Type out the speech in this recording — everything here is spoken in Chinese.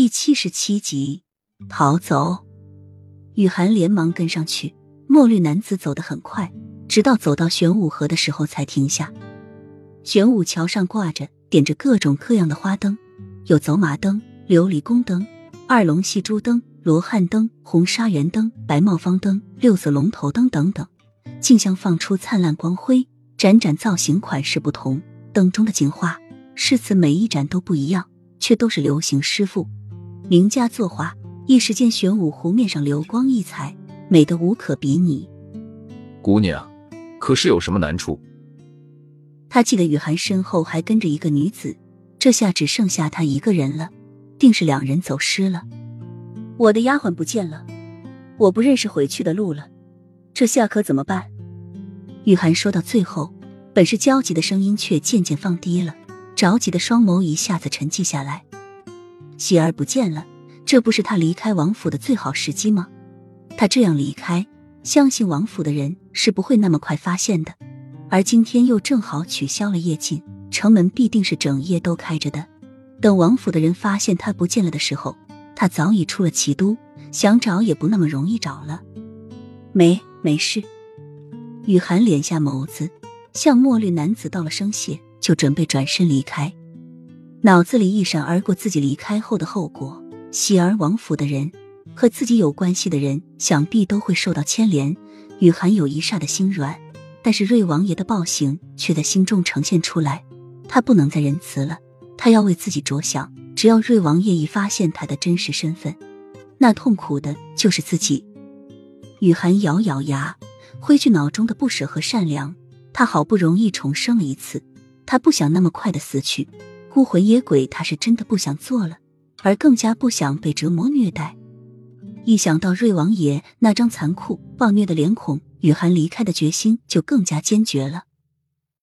第七十七集，逃走。雨涵连忙跟上去，墨绿男子走得很快，直到走到玄武河的时候才停下。玄武桥上挂着、点着各种各样的花灯，有走马灯、琉璃宫灯、二龙戏珠灯、罗汉灯、红纱圆灯、白帽方灯、六色龙头灯等等，竞相放出灿烂光辉，盏盏造型款式不同，灯中的景画诗词每一盏都不一样，却都是流行诗赋。名家作画，一时间玄武湖面上流光溢彩，美得无可比拟。姑娘，可是有什么难处？他记得雨涵身后还跟着一个女子，这下只剩下他一个人了，定是两人走失了。我的丫鬟不见了，我不认识回去的路了，这下可怎么办？雨涵说到最后，本是焦急的声音却渐渐放低了，着急的双眸一下子沉寂下来。喜儿不见了，这不是他离开王府的最好时机吗？他这样离开，相信王府的人是不会那么快发现的。而今天又正好取消了夜禁，城门必定是整夜都开着的。等王府的人发现他不见了的时候，他早已出了齐都，想找也不那么容易找了。没没事。雨涵敛下眸子，向墨绿男子道了声谢，就准备转身离开。脑子里一闪而过自己离开后的后果，喜儿王府的人和自己有关系的人，想必都会受到牵连。雨涵有一霎的心软，但是瑞王爷的暴行却在心中呈现出来。他不能再仁慈了，他要为自己着想。只要瑞王爷一发现他的真实身份，那痛苦的就是自己。雨涵咬咬牙，挥去脑中的不舍和善良。他好不容易重生了一次，他不想那么快的死去。孤魂野鬼，他是真的不想做了，而更加不想被折磨虐待。一想到瑞王爷那张残酷暴虐的脸孔，雨涵离开的决心就更加坚决了。